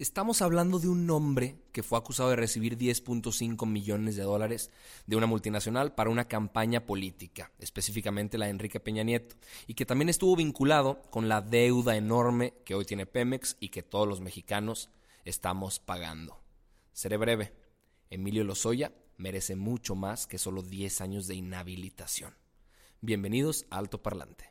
Estamos hablando de un hombre que fue acusado de recibir 10.5 millones de dólares de una multinacional para una campaña política, específicamente la de Enrique Peña Nieto, y que también estuvo vinculado con la deuda enorme que hoy tiene Pemex y que todos los mexicanos estamos pagando. Seré breve. Emilio Lozoya merece mucho más que solo 10 años de inhabilitación. Bienvenidos a Alto Parlante.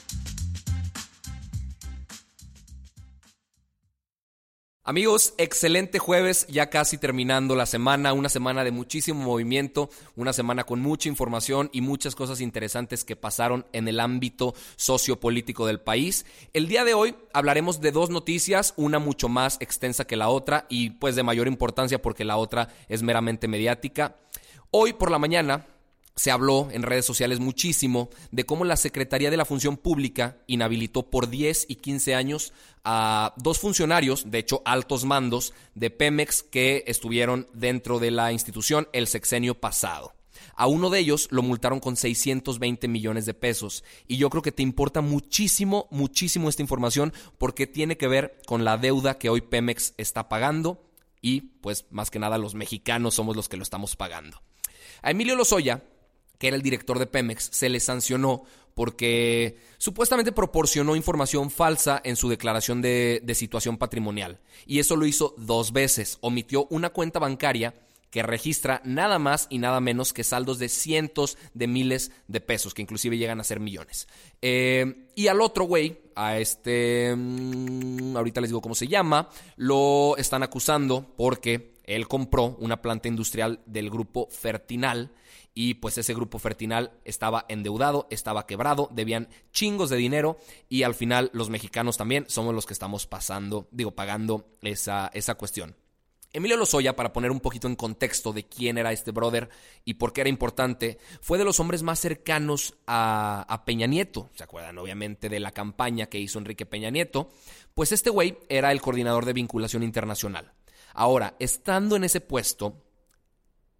Amigos, excelente jueves, ya casi terminando la semana, una semana de muchísimo movimiento, una semana con mucha información y muchas cosas interesantes que pasaron en el ámbito sociopolítico del país. El día de hoy hablaremos de dos noticias, una mucho más extensa que la otra y pues de mayor importancia porque la otra es meramente mediática. Hoy por la mañana se habló en redes sociales muchísimo de cómo la Secretaría de la Función Pública inhabilitó por 10 y 15 años a dos funcionarios, de hecho altos mandos, de Pemex que estuvieron dentro de la institución el sexenio pasado. A uno de ellos lo multaron con 620 millones de pesos. Y yo creo que te importa muchísimo, muchísimo esta información porque tiene que ver con la deuda que hoy Pemex está pagando y pues más que nada los mexicanos somos los que lo estamos pagando. A Emilio Lozoya que era el director de Pemex, se le sancionó porque supuestamente proporcionó información falsa en su declaración de, situación patrimonial. Y eso lo hizo dos veces. Omitió una cuenta bancaria que registra nada más y nada menos que saldos de cientos de miles de pesos, que inclusive llegan a ser millones. Eh, y al otro güey, a este, mm, ahorita les digo cómo se llama, lo están acusando porque él compró una planta industrial del grupo Fertinal y pues ese grupo Fertinal estaba endeudado, estaba quebrado, debían chingos de dinero y al final los mexicanos también somos los que estamos pasando, digo, pagando esa, esa cuestión. Emilio Lozoya, para poner un poquito en contexto de quién era este brother y por qué era importante, fue de los hombres más cercanos a, a, Peña Nieto. ¿Se acuerdan? Obviamente de la campaña que hizo Enrique Peña Nieto. Pues este güey era el coordinador de vinculación internacional. Ahora, estando en ese puesto,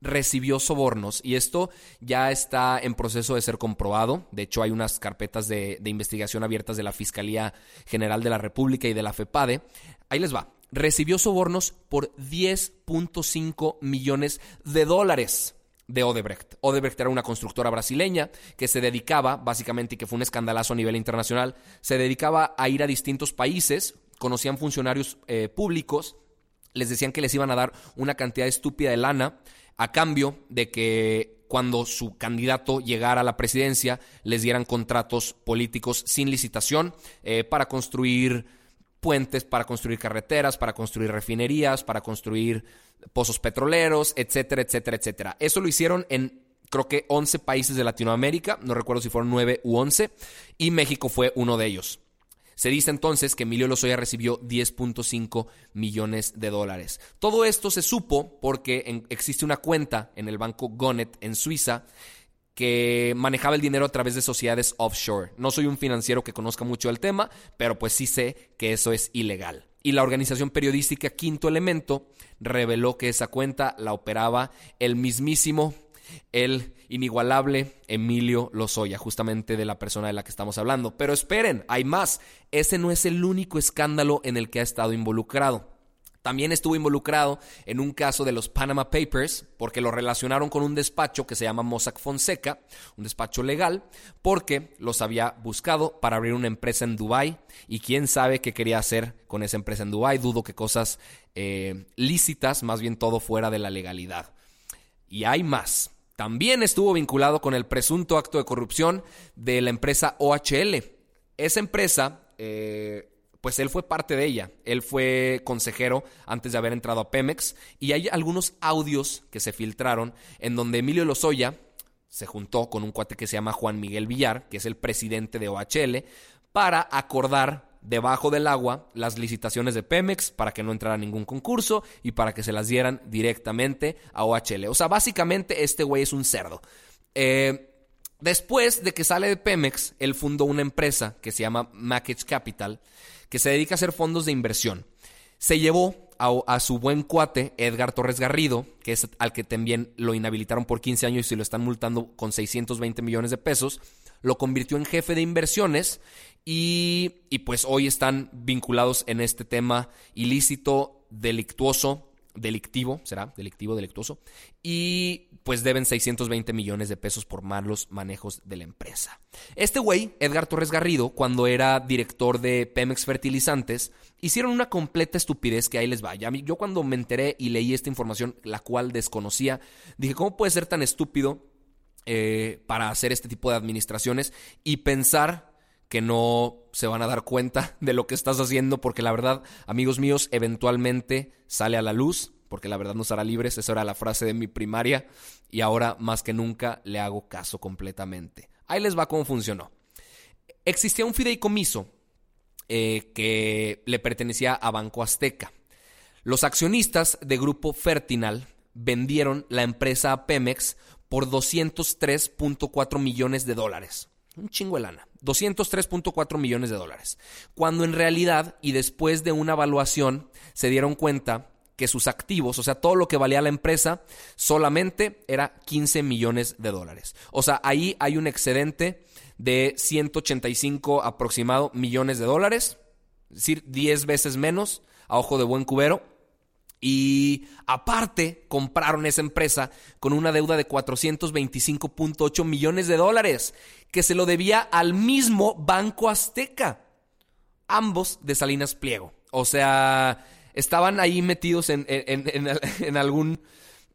recibió sobornos y esto ya está en proceso de ser comprobado. De hecho, hay unas carpetas de, investigación abiertas de la Fiscalía General de la República y de la FEPADE. Ahí les va. Recibió sobornos por 10.5 millones de dólares de Odebrecht. Odebrecht era una constructora brasileña que se dedicaba, básicamente, y que fue un escandalazo a nivel internacional, se dedicaba a ir a distintos países, conocían funcionarios eh, públicos, les decían que les iban a dar una cantidad estúpida de lana a cambio de que cuando su candidato llegara a la presidencia les dieran contratos políticos sin licitación eh, para construir puentes, para construir carreteras, para construir refinerías, para construir pozos petroleros, etcétera, etcétera, etcétera. Eso lo hicieron en creo que 11 países de Latinoamérica, no recuerdo si fueron 9 u 11, y México fue uno de ellos. Se dice entonces que Emilio Lozoya recibió 10.5 millones de dólares. Todo esto se supo porque existe una cuenta en el banco Gonet en Suiza que manejaba el dinero a través de sociedades offshore. No soy un financiero que conozca mucho el tema, pero pues sí sé que eso es ilegal. Y la organización periodística Quinto Elemento reveló que esa cuenta la operaba el mismísimo el inigualable Emilio Lozoya, justamente de la persona de la que estamos hablando. Pero esperen, hay más. Ese no es el único escándalo en el que ha estado involucrado. También estuvo involucrado en un caso de los Panama Papers porque lo relacionaron con un despacho que se llama Mossack Fonseca, un despacho legal, porque los había buscado para abrir una empresa en Dubai y quién sabe qué quería hacer con esa empresa en Dubai. Dudo que cosas eh, lícitas, más bien todo fuera de la legalidad. Y hay más. también estuvo vinculado con el presunto acto de corrupción de la empresa OHL. Esa empresa, eh, pues él fue parte de ella. Él fue consejero antes de haber entrado a Pemex. Y hay algunos audios que se filtraron en donde Emilio Lozoya se juntó con un cuate que se llama Juan Miguel Villar, que es el presidente de OHL, para acordar debajo del agua las licitaciones de Pemex para que no entrara ningún concurso y para que se las dieran directamente a OHL. O sea, básicamente este güey es un cerdo. Eh, después de que sale de Pemex, él fundó una empresa que se llama Mackage Capital, que se dedica a hacer fondos de inversión. Se llevó a, su buen cuate, Edgar Torres Garrido, que es al que también lo inhabilitaron por 15 años y lo están multando con 620 millones de pesos, lo convirtió en jefe de inversiones y, y pues hoy están vinculados en este tema ilícito, delictuoso, delictivo, será delictivo, delictuoso, y pues deben 620 millones de pesos por malos manejos de la empresa. Este güey, Edgar Torres Garrido, cuando era director de Pemex Fertilizantes, hicieron una completa estupidez que ahí les va. Yo cuando me enteré y leí esta información, la cual desconocía, dije, ¿cómo puede ser tan estúpido eh, para hacer este tipo de administraciones y pensar que no se van a dar cuenta de lo que estás haciendo, porque la verdad, amigos míos, eventualmente sale a la luz, porque la verdad nos hará libres, esa era la frase de mi primaria, y ahora más que nunca le hago caso completamente. Ahí les va cómo funcionó. Existía un fideicomiso eh, que le pertenecía a Banco Azteca. Los accionistas de Grupo Fertinal vendieron la empresa a Pemex por 203.4 millones de dólares. Un chingo de lana. 203.4 millones de dólares. Cuando en realidad, y después de una evaluación, se dieron cuenta que sus activos, o sea, todo lo que valía la empresa, solamente era 15 millones de dólares. O sea, ahí hay un excedente de 185 aproximado millones de dólares, es decir, 10 veces menos a ojo de buen cubero. Y aparte, compraron esa empresa con una deuda de 425.8 millones de dólares, que se lo debía al mismo Banco Azteca. Ambos de Salinas Pliego. O sea, estaban ahí metidos en, en, algún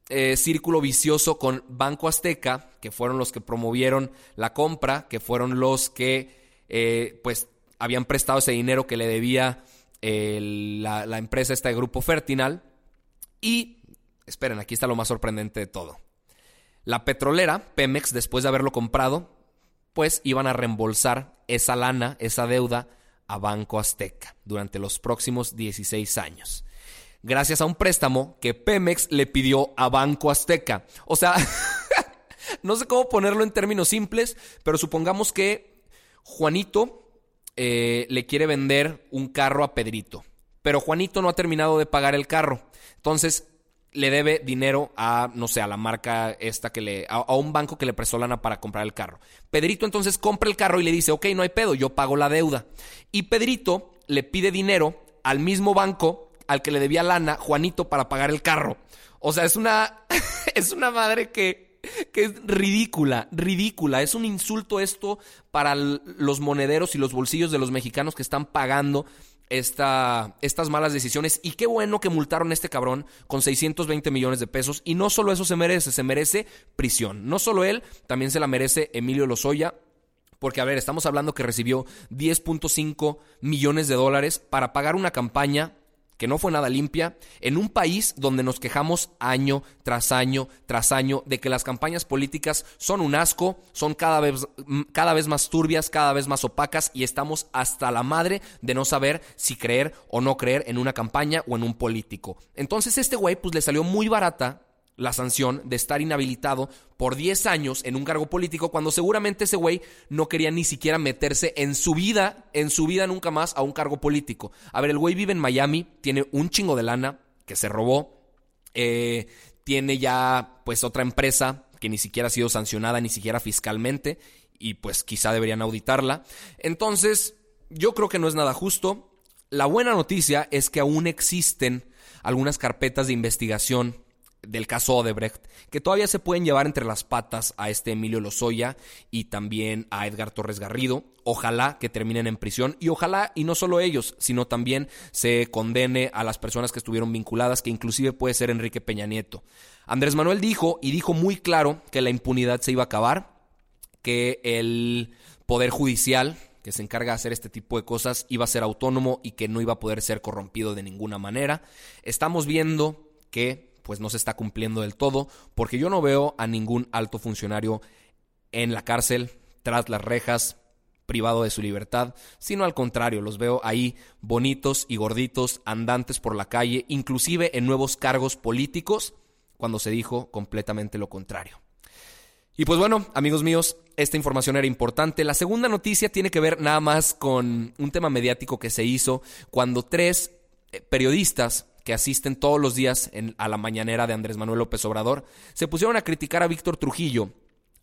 eh, círculo vicioso con Banco Azteca, que fueron los que promovieron la compra, que fueron los que, eh, pues, habían prestado ese dinero que le debía eh, la, la empresa esta de Grupo Fertinal y, esperen, aquí está lo más sorprendente de todo. La petrolera, Pemex, después de haberlo comprado, pues iban a reembolsar esa lana, esa deuda, a Banco Azteca durante los próximos 16 años. Gracias a un préstamo que Pemex le pidió a Banco Azteca. O sea, no sé cómo ponerlo en términos simples, pero supongamos que Juanito eh, le quiere vender un carro a Pedrito pero Juanito no ha terminado de pagar el carro. Entonces le debe dinero a, no sé, a la marca esta que le, a, un banco que le prestó lana para comprar el carro. Pedrito entonces compra el carro y le dice, ok, no hay pedo, yo pago la deuda. Y Pedrito le pide dinero al mismo banco al que le debía lana Juanito para pagar el carro. O sea, es una, es una madre que, que es ridícula, ridícula. Es un insulto esto para los monederos y los bolsillos de los mexicanos que están pagando esta, estas malas decisiones. Y qué bueno que multaron a este cabrón con 620 millones de pesos. Y no solo eso se merece, se merece prisión. No solo él, también se la merece Emilio Lozoya. Porque, a ver, estamos hablando que recibió 10.5 millones de dólares para pagar una campaña que no fue nada limpia, en un país donde nos quejamos año tras año tras año de que las campañas políticas son un asco, son cada vez, cada vez más turbias, cada vez más opacas y estamos hasta la madre de no saber si creer o no creer en una campaña o en un político. Entonces este güey pues le salió muy barata la sanción de estar inhabilitado por 10 años en un cargo político cuando seguramente ese güey no quería ni siquiera meterse en su vida, en su vida nunca más a un cargo político. A ver, el güey vive en Miami, tiene un chingo de lana que se robó, eh, tiene ya pues otra empresa que ni siquiera ha sido sancionada ni siquiera fiscalmente y pues quizá deberían auditarla. Entonces, yo creo que no es nada justo. La buena noticia es que aún existen algunas carpetas de investigación del caso Odebrecht, que todavía se pueden llevar entre las patas a este Emilio Lozoya y también a Edgar Torres Garrido. Ojalá que terminen en prisión y ojalá, y no solo ellos, sino también se condene a las personas que estuvieron vinculadas, que inclusive puede ser Enrique Peña Nieto. Andrés Manuel dijo, y dijo muy claro, que la impunidad se iba a acabar, que el Poder Judicial que se encarga de hacer este tipo de cosas iba a ser autónomo y que no iba a poder ser corrompido de ninguna manera. Estamos viendo que pues no se está cumpliendo del todo, porque yo no veo a ningún alto funcionario en la cárcel, tras las rejas, privado de su libertad, sino al contrario, los veo ahí bonitos y gorditos, andantes por la calle, inclusive en nuevos cargos políticos, cuando se dijo completamente lo contrario. Y pues bueno, amigos míos, esta información era importante. La segunda noticia tiene que ver nada más con un tema mediático que se hizo cuando tres eh, periodistas que asisten todos los días a la mañanera de Andrés Manuel López Obrador, se pusieron a criticar a Víctor Trujillo,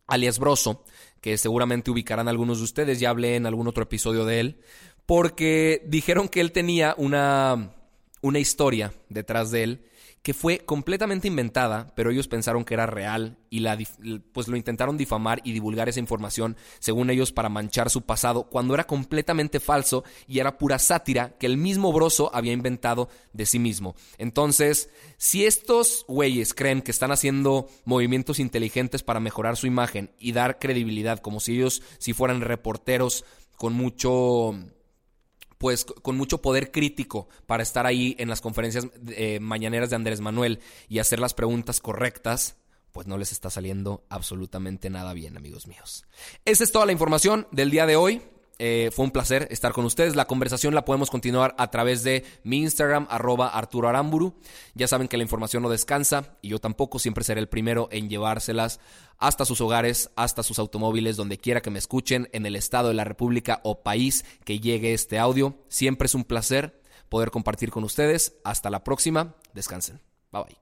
alias Broso, que seguramente ubicarán algunos de ustedes, ya hablé en algún otro episodio de él, porque dijeron que él tenía una, una historia detrás de él que fue completamente inventada, pero ellos pensaron que era real y la, pues lo intentaron difamar y divulgar esa información, según ellos, para manchar su pasado, cuando era completamente falso y era pura sátira que el mismo Broso había inventado de sí mismo. Entonces, si estos güeyes creen que están haciendo movimientos inteligentes para mejorar su imagen y dar credibilidad, como si ellos, si fueran reporteros con mucho pues con mucho poder crítico para estar ahí en las conferencias eh, mañaneras de Andrés Manuel y hacer las preguntas correctas, pues no les está saliendo absolutamente nada bien, amigos míos. Esa es toda la información del día de hoy. Eh, fue un placer estar con ustedes. La conversación la podemos continuar a través de mi Instagram, arroba Arturo Aramburu. Ya saben que la información no descansa y yo tampoco siempre seré el primero en llevárselas hasta sus hogares, hasta sus automóviles, donde quiera que me escuchen, en el estado de la República o país que llegue este audio. Siempre es un placer poder compartir con ustedes. Hasta la próxima. Descansen. Bye bye.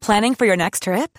Planning for your next trip?